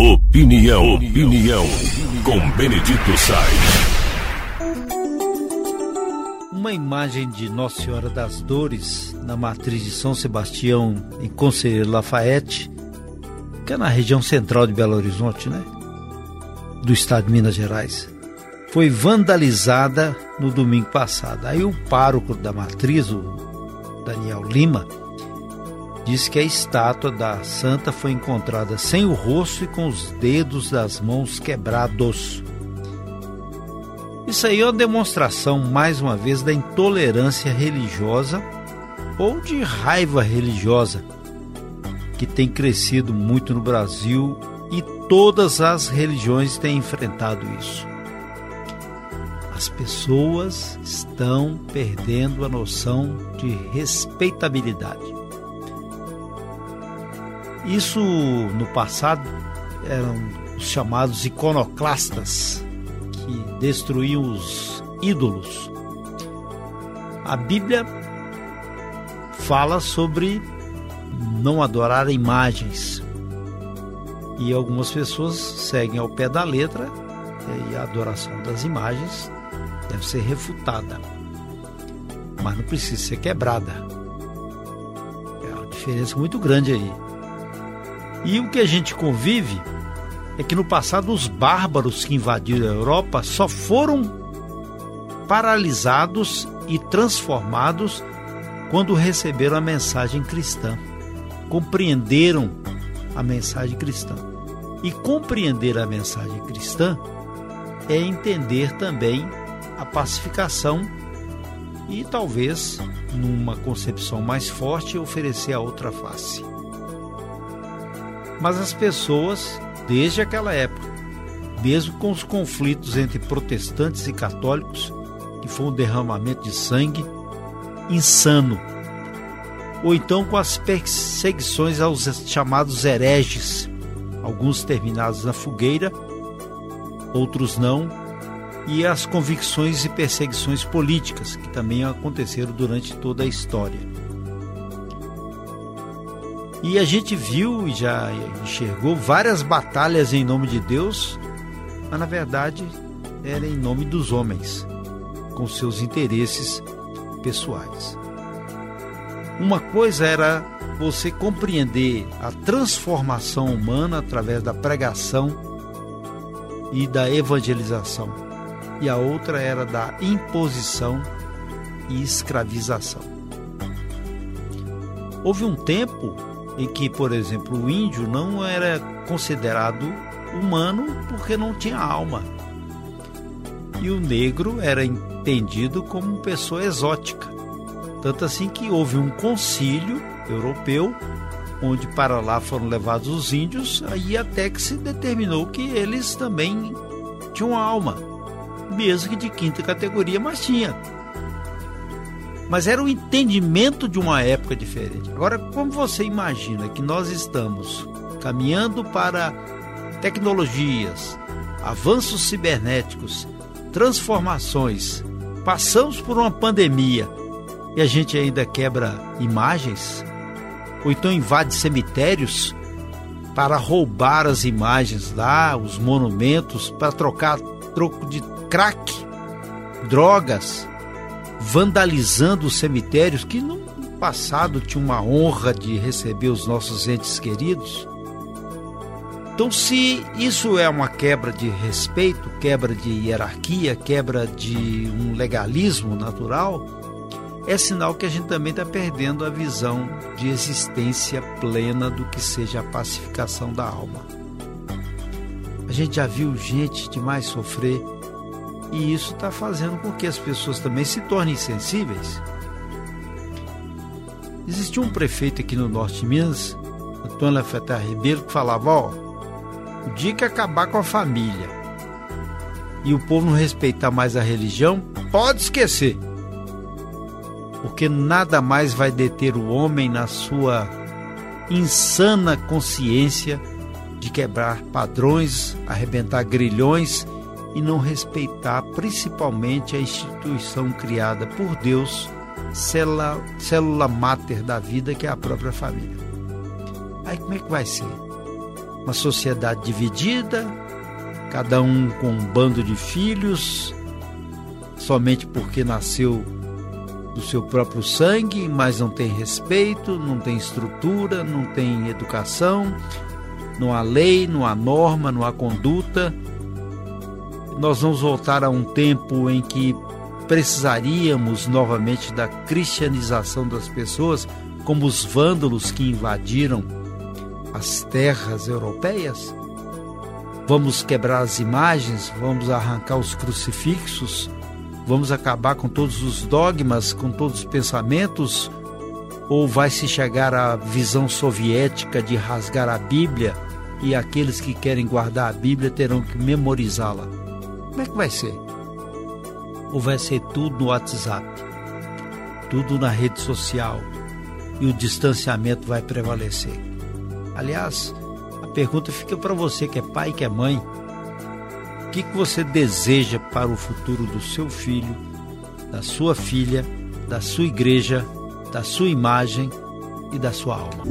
Opinião, opinião, com Benedito Sainz. Uma imagem de Nossa Senhora das Dores na matriz de São Sebastião, em Conselheiro Lafayette, que é na região central de Belo Horizonte, né? Do estado de Minas Gerais. Foi vandalizada no domingo passado. Aí o pároco da matriz, o Daniel Lima, diz que a estátua da santa foi encontrada sem o rosto e com os dedos das mãos quebrados. Isso aí é uma demonstração, mais uma vez, da intolerância religiosa ou de raiva religiosa que tem crescido muito no Brasil e todas as religiões têm enfrentado isso. As pessoas estão perdendo a noção de respeitabilidade. Isso no passado eram os chamados iconoclastas, que destruíam os ídolos. A Bíblia fala sobre não adorar imagens. E algumas pessoas seguem ao pé da letra e a adoração das imagens deve ser refutada. Mas não precisa ser quebrada. É uma diferença muito grande aí. E o que a gente convive é que no passado os bárbaros que invadiram a Europa só foram paralisados e transformados quando receberam a mensagem cristã. Compreenderam a mensagem cristã. E compreender a mensagem cristã é entender também a pacificação e talvez, numa concepção mais forte, oferecer a outra face. Mas as pessoas, desde aquela época, mesmo com os conflitos entre protestantes e católicos, que foi um derramamento de sangue insano, ou então com as perseguições aos chamados hereges, alguns terminados na fogueira, outros não, e as convicções e perseguições políticas, que também aconteceram durante toda a história. E a gente viu e já enxergou várias batalhas em nome de Deus, mas na verdade era em nome dos homens, com seus interesses pessoais. Uma coisa era você compreender a transformação humana através da pregação e da evangelização, e a outra era da imposição e escravização. Houve um tempo em que, por exemplo, o índio não era considerado humano porque não tinha alma. E o negro era entendido como pessoa exótica. Tanto assim que houve um concílio europeu onde para lá foram levados os índios, aí até que se determinou que eles também tinham alma, mesmo que de quinta categoria, mas tinha mas era o entendimento de uma época diferente. Agora, como você imagina que nós estamos caminhando para tecnologias, avanços cibernéticos, transformações, passamos por uma pandemia e a gente ainda quebra imagens? Ou então invade cemitérios para roubar as imagens lá, os monumentos, para trocar troco de crack, drogas, vandalizando os cemitérios que no passado tinha uma honra de receber os nossos entes queridos. Então, se isso é uma quebra de respeito, quebra de hierarquia, quebra de um legalismo natural, é sinal que a gente também está perdendo a visão de existência plena do que seja a pacificação da alma. A gente já viu gente demais sofrer e isso está fazendo com que as pessoas também se tornem sensíveis. Existia um prefeito aqui no norte de Minas, Antônio Lafetar Ribeiro, que falava: Ó, o dia que acabar com a família e o povo não respeitar mais a religião, pode esquecer. Porque nada mais vai deter o homem na sua insana consciência de quebrar padrões, arrebentar grilhões e não respeitar principalmente a instituição criada por Deus, célula, célula máter da vida, que é a própria família. Aí como é que vai ser? uma sociedade dividida, cada um com um bando de filhos, somente porque nasceu do seu próprio sangue, mas não tem respeito, não tem estrutura, não tem educação, não há lei, não há norma, não há conduta. Nós vamos voltar a um tempo em que precisaríamos novamente da cristianização das pessoas, como os vândalos que invadiram as terras europeias? Vamos quebrar as imagens, vamos arrancar os crucifixos, vamos acabar com todos os dogmas, com todos os pensamentos? Ou vai se chegar à visão soviética de rasgar a Bíblia e aqueles que querem guardar a Bíblia terão que memorizá-la? Como é que vai ser? ou vai ser tudo no WhatsApp, tudo na rede social e o distanciamento vai prevalecer? Aliás, a pergunta fica para você que é pai, que é mãe. O que, que você deseja para o futuro do seu filho, da sua filha, da sua igreja, da sua imagem e da sua alma?